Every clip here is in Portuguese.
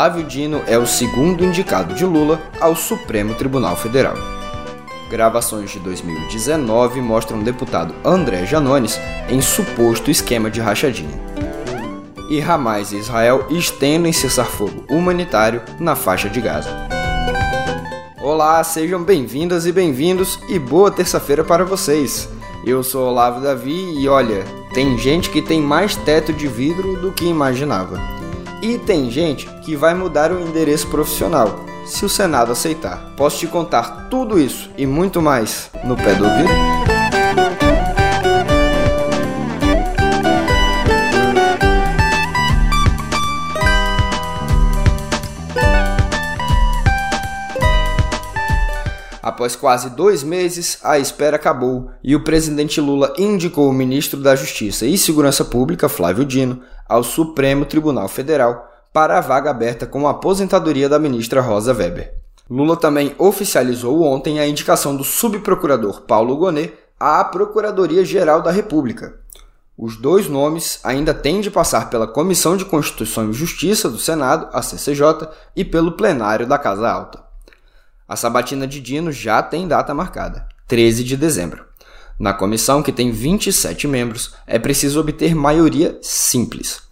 Flávio Dino é o segundo indicado de Lula ao Supremo Tribunal Federal. Gravações de 2019 mostram o deputado André Janones em suposto esquema de rachadinha. E Hamas e Israel estendem cessar-fogo humanitário na faixa de Gaza. Olá, sejam bem-vindas e bem-vindos e boa terça-feira para vocês. Eu sou Olavo Davi e olha, tem gente que tem mais teto de vidro do que imaginava. E tem gente que vai mudar o endereço profissional, se o Senado aceitar. Posso te contar tudo isso e muito mais no pé do ouvido? Após quase dois meses, a espera acabou e o presidente Lula indicou o ministro da Justiça e Segurança Pública, Flávio Dino, ao Supremo Tribunal Federal para a vaga aberta com a aposentadoria da ministra Rosa Weber. Lula também oficializou ontem a indicação do subprocurador Paulo Gonet à Procuradoria-Geral da República. Os dois nomes ainda têm de passar pela Comissão de Constituição e Justiça do Senado, a CCJ, e pelo plenário da Casa Alta. A sabatina de Dino já tem data marcada, 13 de dezembro. Na comissão, que tem 27 membros, é preciso obter maioria simples.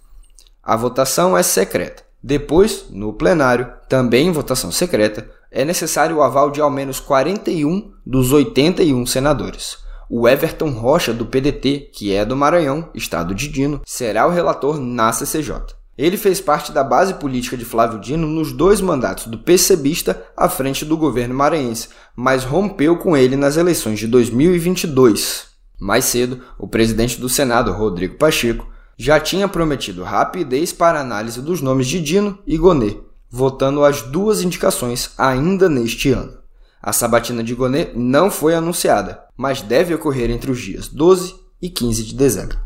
A votação é secreta. Depois, no plenário, também em votação secreta, é necessário o aval de ao menos 41 dos 81 senadores. O Everton Rocha, do PDT, que é do Maranhão, estado de Dino, será o relator na CCJ. Ele fez parte da base política de Flávio Dino nos dois mandatos do PCBista à frente do governo maranhense, mas rompeu com ele nas eleições de 2022. Mais cedo, o presidente do Senado, Rodrigo Pacheco, já tinha prometido rapidez para análise dos nomes de Dino e Gonê, votando as duas indicações ainda neste ano. A sabatina de Gonê não foi anunciada, mas deve ocorrer entre os dias 12 e 15 de dezembro.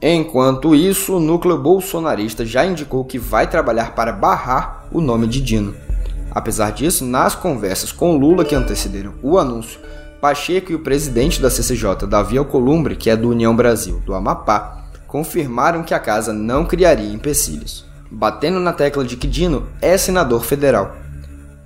Enquanto isso, o núcleo bolsonarista já indicou que vai trabalhar para barrar o nome de Dino. Apesar disso, nas conversas com Lula que antecederam o anúncio, Pacheco e o presidente da CCJ, Davi Alcolumbre, que é do União Brasil, do Amapá, confirmaram que a casa não criaria empecilhos, batendo na tecla de que Dino é senador federal.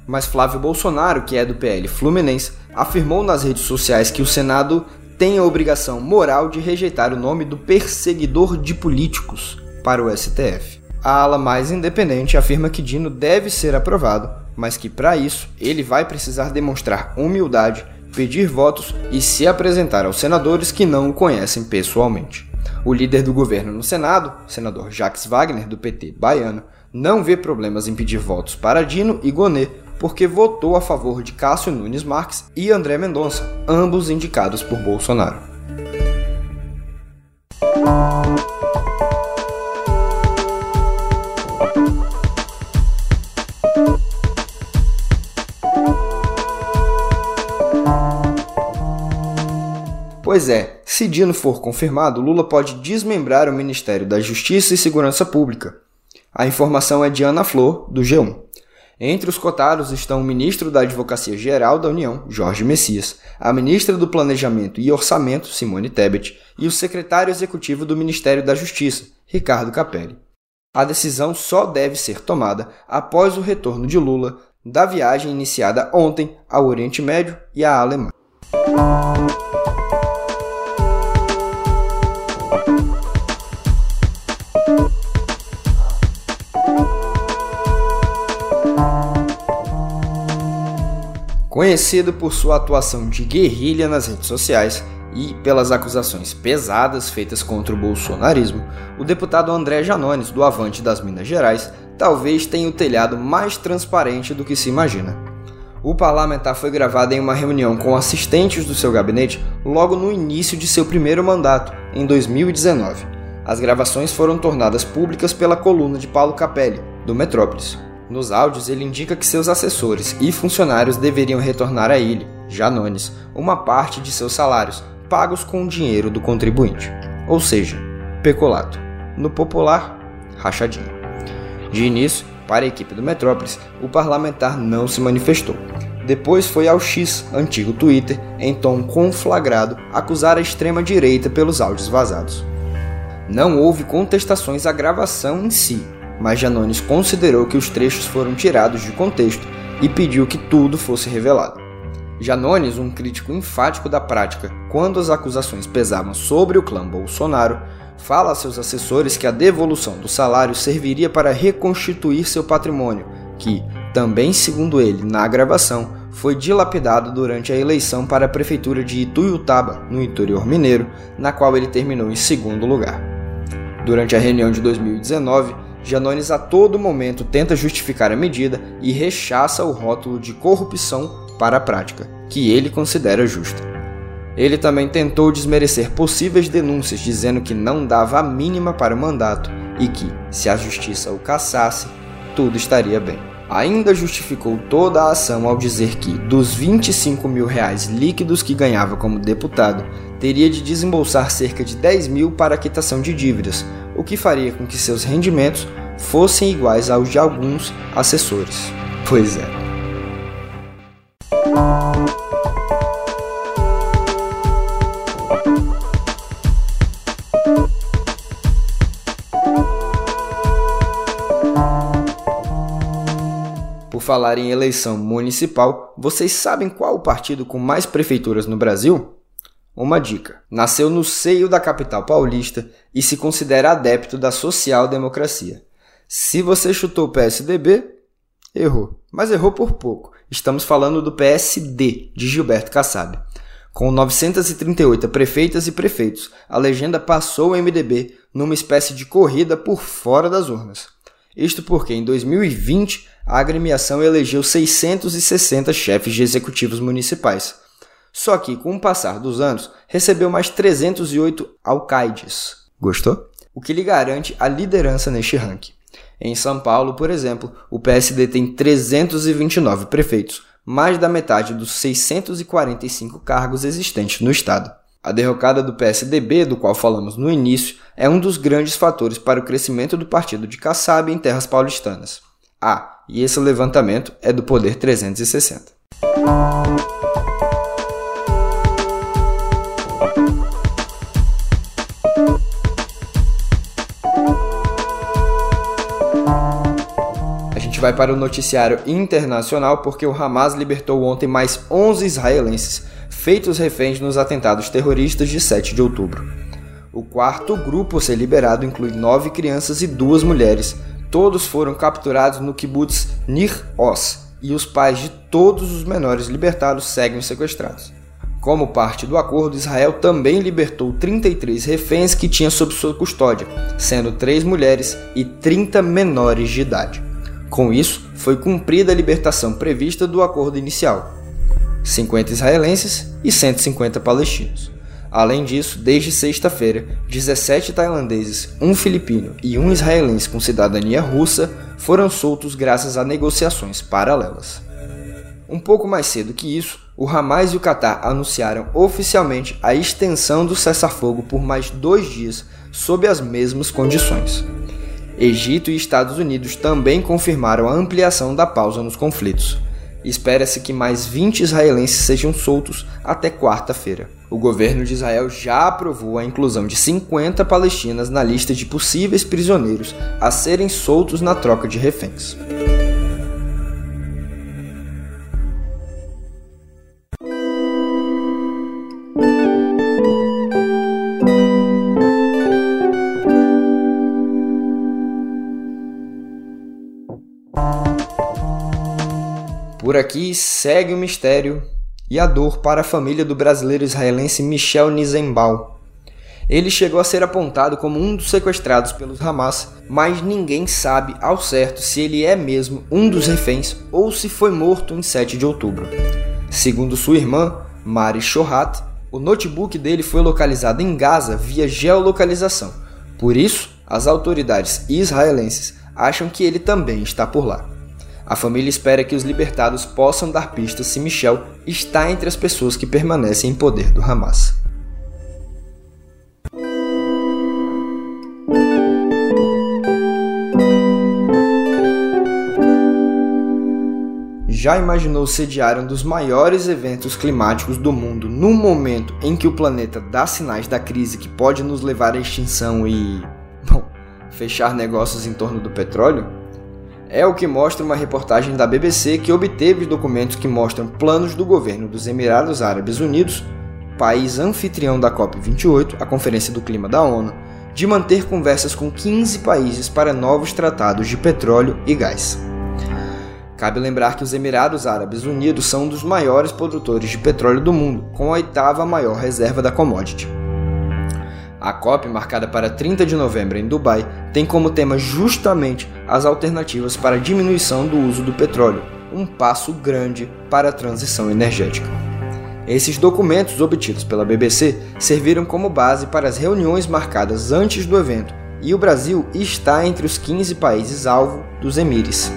Mas Flávio Bolsonaro, que é do PL Fluminense, afirmou nas redes sociais que o Senado tem a obrigação moral de rejeitar o nome do perseguidor de políticos para o STF. A ala mais independente afirma que Dino deve ser aprovado, mas que para isso ele vai precisar demonstrar humildade, pedir votos e se apresentar aos senadores que não o conhecem pessoalmente. O líder do governo no Senado, senador Jacques Wagner, do PT baiano, não vê problemas em pedir votos para Dino e Gonê porque votou a favor de Cássio Nunes Marques e André Mendonça, ambos indicados por Bolsonaro. Pois é, se Dino for confirmado, Lula pode desmembrar o Ministério da Justiça e Segurança Pública. A informação é de Ana Flor, do G1. Entre os cotados estão o ministro da Advocacia Geral da União, Jorge Messias, a ministra do Planejamento e Orçamento, Simone Tebet, e o secretário executivo do Ministério da Justiça, Ricardo Capelli. A decisão só deve ser tomada após o retorno de Lula da viagem iniciada ontem ao Oriente Médio e à Alemanha. Conhecido por sua atuação de guerrilha nas redes sociais e pelas acusações pesadas feitas contra o bolsonarismo, o deputado André Janones, do Avante das Minas Gerais, talvez tenha o telhado mais transparente do que se imagina. O parlamentar foi gravado em uma reunião com assistentes do seu gabinete logo no início de seu primeiro mandato, em 2019. As gravações foram tornadas públicas pela coluna de Paulo Capelli, do Metrópolis. Nos áudios, ele indica que seus assessores e funcionários deveriam retornar a ele, Janones, uma parte de seus salários, pagos com o dinheiro do contribuinte. Ou seja, peculato. No popular, rachadinho. De início, para a equipe do Metrópolis, o parlamentar não se manifestou. Depois foi ao X, antigo Twitter, em tom conflagrado, acusar a extrema-direita pelos áudios vazados. Não houve contestações à gravação em si, mas Janones considerou que os trechos foram tirados de contexto e pediu que tudo fosse revelado. Janones, um crítico enfático da prática quando as acusações pesavam sobre o clã Bolsonaro, fala a seus assessores que a devolução do salário serviria para reconstituir seu patrimônio, que, também segundo ele, na gravação, foi dilapidado durante a eleição para a prefeitura de Ituiutaba, no interior mineiro, na qual ele terminou em segundo lugar. Durante a reunião de 2019, Janones a todo momento tenta justificar a medida e rechaça o rótulo de corrupção para a prática, que ele considera justa. Ele também tentou desmerecer possíveis denúncias, dizendo que não dava a mínima para o mandato e que, se a justiça o caçasse, tudo estaria bem. Ainda justificou toda a ação ao dizer que, dos 25 mil reais líquidos que ganhava como deputado, teria de desembolsar cerca de 10 mil para a quitação de dívidas, o que faria com que seus rendimentos fossem iguais aos de alguns assessores. Pois é. Por falar em eleição municipal, vocês sabem qual o partido com mais prefeituras no Brasil? Uma dica: nasceu no seio da capital paulista e se considera adepto da social-democracia. Se você chutou o PSDB, errou. Mas errou por pouco. Estamos falando do PSD, de Gilberto Kassab. Com 938 prefeitas e prefeitos, a legenda passou o MDB numa espécie de corrida por fora das urnas. Isto porque, em 2020, a agremiação elegeu 660 chefes de executivos municipais. Só que, com o passar dos anos, recebeu mais 308 alcaides. Gostou? O que lhe garante a liderança neste ranking. Em São Paulo, por exemplo, o PSD tem 329 prefeitos, mais da metade dos 645 cargos existentes no estado. A derrocada do PSDB, do qual falamos no início, é um dos grandes fatores para o crescimento do partido de Kassab em terras paulistanas. Ah, e esse levantamento é do Poder 360. Vai para o noticiário internacional porque o Hamas libertou ontem mais 11 israelenses feitos reféns nos atentados terroristas de 7 de outubro. O quarto grupo a ser liberado inclui nove crianças e duas mulheres. Todos foram capturados no kibbutz Nir Oz e os pais de todos os menores libertados seguem sequestrados. Como parte do acordo, Israel também libertou 33 reféns que tinha sob sua custódia, sendo três mulheres e 30 menores de idade. Com isso, foi cumprida a libertação prevista do acordo inicial: 50 israelenses e 150 palestinos. Além disso, desde sexta-feira, 17 tailandeses, um filipino e um israelense com cidadania russa foram soltos graças a negociações paralelas. Um pouco mais cedo que isso, o Hamas e o Catar anunciaram oficialmente a extensão do cessar-fogo por mais dois dias sob as mesmas condições. Egito e Estados Unidos também confirmaram a ampliação da pausa nos conflitos. Espera-se que mais 20 israelenses sejam soltos até quarta-feira. O governo de Israel já aprovou a inclusão de 50 palestinas na lista de possíveis prisioneiros a serem soltos na troca de reféns. Por aqui segue o mistério e a dor para a família do brasileiro israelense Michel Nizenbaum. Ele chegou a ser apontado como um dos sequestrados pelos Hamas, mas ninguém sabe ao certo se ele é mesmo um dos reféns ou se foi morto em 7 de outubro. Segundo sua irmã, Mari Shohat, o notebook dele foi localizado em Gaza via geolocalização. Por isso, as autoridades israelenses acham que ele também está por lá. A família espera que os libertados possam dar pistas se Michel está entre as pessoas que permanecem em poder do Hamas. já imaginou sediar um dos maiores eventos climáticos do mundo num momento em que o planeta dá sinais da crise que pode nos levar à extinção e. fechar negócios em torno do petróleo? É o que mostra uma reportagem da BBC que obteve documentos que mostram planos do governo dos Emirados Árabes Unidos, país anfitrião da COP28, a Conferência do Clima da ONU, de manter conversas com 15 países para novos tratados de petróleo e gás. Cabe lembrar que os Emirados Árabes Unidos são um dos maiores produtores de petróleo do mundo, com a oitava maior reserva da commodity. A COP, marcada para 30 de novembro em Dubai, tem como tema justamente as alternativas para a diminuição do uso do petróleo, um passo grande para a transição energética. Esses documentos obtidos pela BBC serviram como base para as reuniões marcadas antes do evento, e o Brasil está entre os 15 países alvo dos Emires.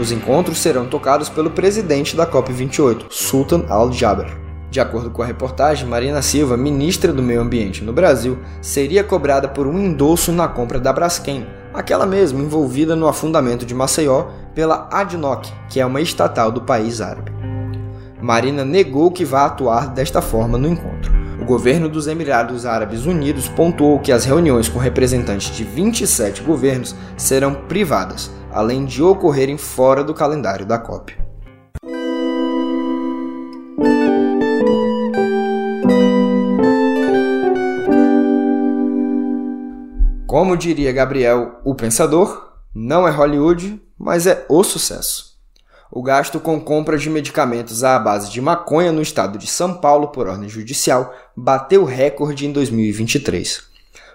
Os encontros serão tocados pelo presidente da COP28, Sultan Al-Jaber. De acordo com a reportagem, Marina Silva, ministra do Meio Ambiente no Brasil, seria cobrada por um endosso na compra da Braskem, aquela mesma envolvida no afundamento de Maceió pela ADNOC, que é uma estatal do país árabe. Marina negou que vá atuar desta forma no encontro. O governo dos Emirados Árabes Unidos pontuou que as reuniões com representantes de 27 governos serão privadas, além de ocorrerem fora do calendário da COP. Como diria Gabriel, o pensador, não é Hollywood, mas é o sucesso. O gasto com compra de medicamentos à base de maconha no estado de São Paulo por ordem judicial bateu recorde em 2023.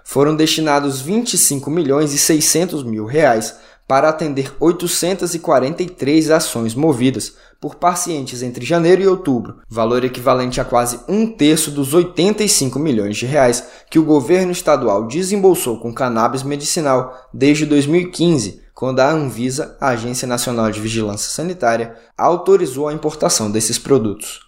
Foram destinados 25 milhões e 600 mil reais para atender 843 ações movidas por pacientes entre janeiro e outubro, valor equivalente a quase um terço dos 85 milhões de reais que o governo estadual desembolsou com cannabis medicinal desde 2015, quando a Anvisa, a Agência Nacional de Vigilância Sanitária, autorizou a importação desses produtos.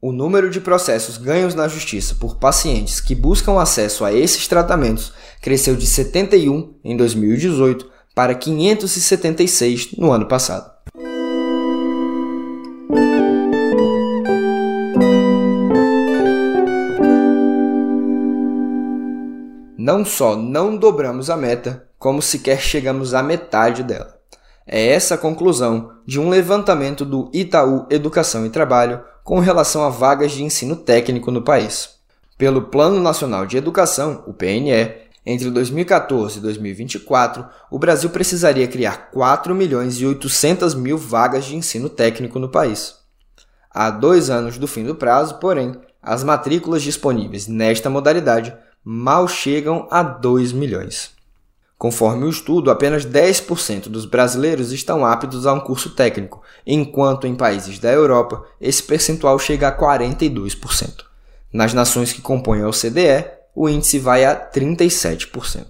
O número de processos ganhos na justiça por pacientes que buscam acesso a esses tratamentos cresceu de 71 em 2018 para 576 no ano passado. Não só não dobramos a meta, como sequer chegamos à metade dela. É essa a conclusão de um levantamento do Itaú Educação e Trabalho com relação a vagas de ensino técnico no país. Pelo Plano Nacional de Educação, o PNE, entre 2014 e 2024, o Brasil precisaria criar 4 milhões e 800 mil vagas de ensino técnico no país. Há dois anos do fim do prazo, porém, as matrículas disponíveis nesta modalidade mal chegam a 2 milhões. Conforme o estudo, apenas 10% dos brasileiros estão aptos a um curso técnico, enquanto em países da Europa esse percentual chega a 42%. Nas nações que compõem a OCDE, o índice vai a 37%.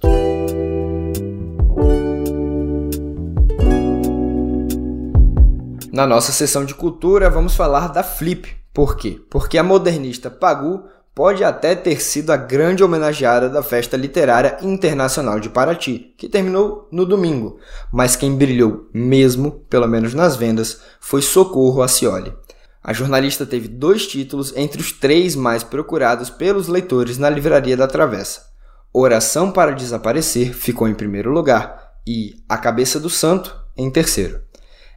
Na nossa sessão de cultura, vamos falar da Flip. Por quê? Porque a modernista Pagu pode até ter sido a grande homenageada da Festa Literária Internacional de Paraty, que terminou no domingo, mas quem brilhou mesmo, pelo menos nas vendas, foi Socorro Acioli. A jornalista teve dois títulos entre os três mais procurados pelos leitores na Livraria da Travessa. Oração para Desaparecer ficou em primeiro lugar e A Cabeça do Santo em terceiro.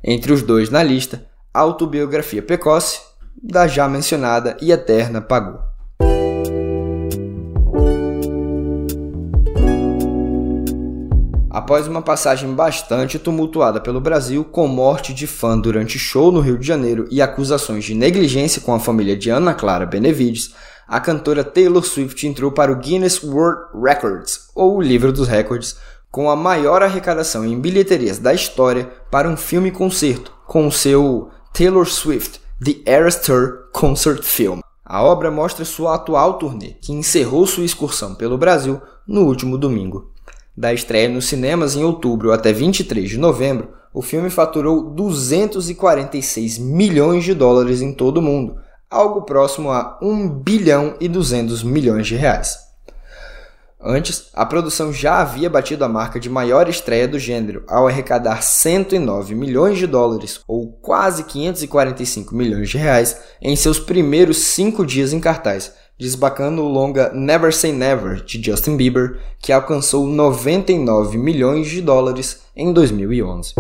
Entre os dois na lista, Autobiografia Precoce, da já mencionada e eterna Pagu. Após uma passagem bastante tumultuada pelo Brasil, com morte de fã durante show no Rio de Janeiro e acusações de negligência com a família de Ana Clara Benevides, a cantora Taylor Swift entrou para o Guinness World Records, ou o livro dos recordes, com a maior arrecadação em bilheterias da história para um filme-concerto, com o seu Taylor Swift The Eras Tour Concert Film. A obra mostra sua atual turnê, que encerrou sua excursão pelo Brasil no último domingo. Da estreia nos cinemas em outubro até 23 de novembro, o filme faturou 246 milhões de dólares em todo o mundo, algo próximo a 1 bilhão e 200 milhões de reais. Antes, a produção já havia batido a marca de maior estreia do gênero, ao arrecadar 109 milhões de dólares, ou quase 545 milhões de reais, em seus primeiros cinco dias em cartaz, desbacando o longa Never Say Never de Justin Bieber, que alcançou 99 milhões de dólares em 2011.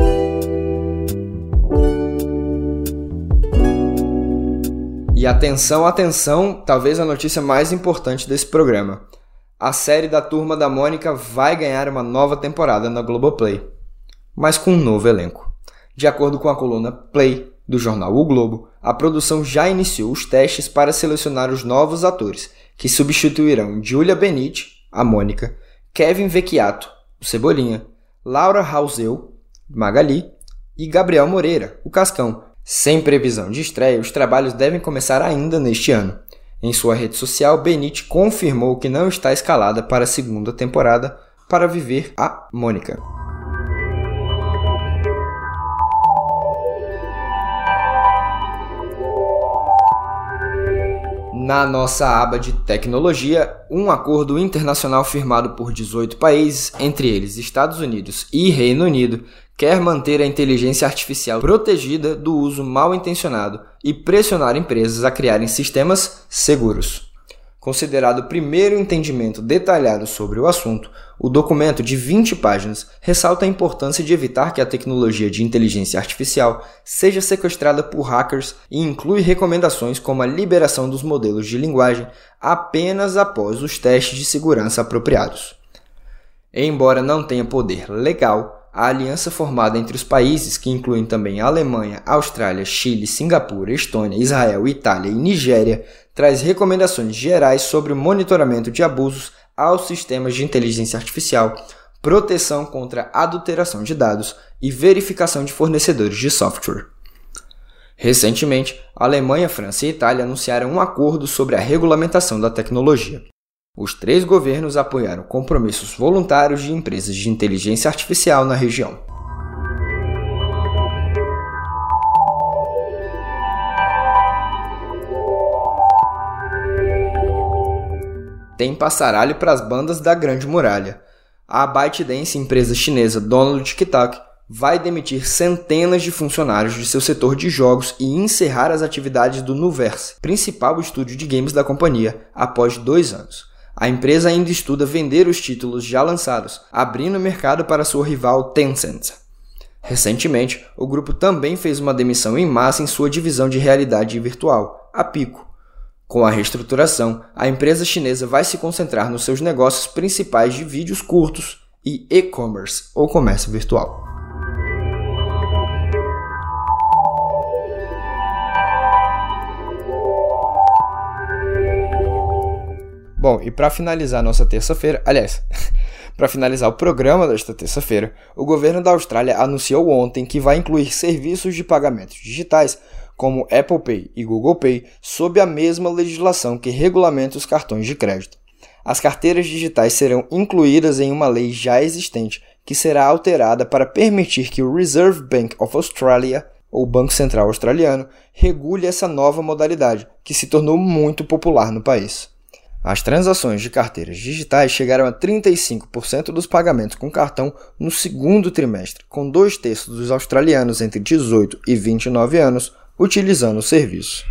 E atenção, atenção, talvez a notícia mais importante desse programa. A série da Turma da Mônica vai ganhar uma nova temporada na Globoplay, mas com um novo elenco. De acordo com a coluna Play do jornal O Globo, a produção já iniciou os testes para selecionar os novos atores, que substituirão Julia Benite, a Mônica, Kevin Vecchiato, o Cebolinha, Laura Hausel, Magali e Gabriel Moreira, o Cascão. Sem previsão de estreia, os trabalhos devem começar ainda neste ano. Em sua rede social, Benite confirmou que não está escalada para a segunda temporada para viver a Mônica. Na nossa aba de tecnologia, um acordo internacional firmado por 18 países, entre eles Estados Unidos e Reino Unido, quer manter a inteligência artificial protegida do uso mal intencionado e pressionar empresas a criarem sistemas seguros. Considerado o primeiro entendimento detalhado sobre o assunto, o documento de 20 páginas ressalta a importância de evitar que a tecnologia de inteligência artificial seja sequestrada por hackers e inclui recomendações como a liberação dos modelos de linguagem apenas após os testes de segurança apropriados. Embora não tenha poder legal, a aliança formada entre os países, que incluem também Alemanha, Austrália, Chile, Singapura, Estônia, Israel, Itália e Nigéria, traz recomendações gerais sobre o monitoramento de abusos aos sistemas de inteligência artificial, proteção contra adulteração de dados e verificação de fornecedores de software. Recentemente, Alemanha, França e Itália anunciaram um acordo sobre a regulamentação da tecnologia. Os três governos apoiaram compromissos voluntários de empresas de inteligência artificial na região. Tem passaralho para as bandas da Grande Muralha. A ByteDance, empresa chinesa dona do TikTok, vai demitir centenas de funcionários de seu setor de jogos e encerrar as atividades do Nuverse, principal estúdio de games da companhia, após dois anos. A empresa ainda estuda vender os títulos já lançados, abrindo o mercado para sua rival Tencent. Recentemente, o grupo também fez uma demissão em massa em sua divisão de realidade virtual, a Pico. Com a reestruturação, a empresa chinesa vai se concentrar nos seus negócios principais de vídeos curtos e e-commerce ou comércio virtual. Bom, e para finalizar nossa terça-feira, aliás, para finalizar o programa desta terça-feira, o governo da Austrália anunciou ontem que vai incluir serviços de pagamentos digitais como Apple Pay e Google Pay sob a mesma legislação que regulamenta os cartões de crédito. As carteiras digitais serão incluídas em uma lei já existente que será alterada para permitir que o Reserve Bank of Australia, ou Banco Central Australiano, regule essa nova modalidade, que se tornou muito popular no país. As transações de carteiras digitais chegaram a 35% dos pagamentos com cartão no segundo trimestre, com dois terços dos australianos entre 18 e 29 anos utilizando o serviço.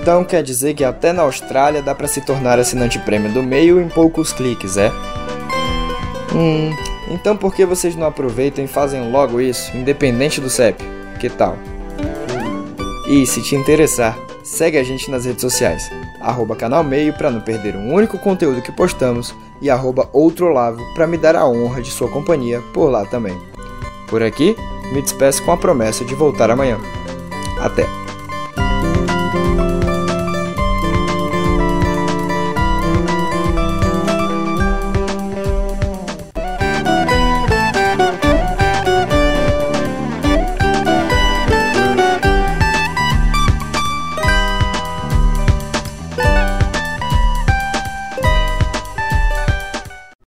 Então quer dizer que até na Austrália dá para se tornar assinante prêmio do meio em poucos cliques, é? Hum, então por que vocês não aproveitam e fazem logo isso, independente do CEP? Que tal? E se te interessar, segue a gente nas redes sociais, arroba canal meio para não perder um único conteúdo que postamos e arroba outrolavo para me dar a honra de sua companhia por lá também. Por aqui, me despeço com a promessa de voltar amanhã. Até!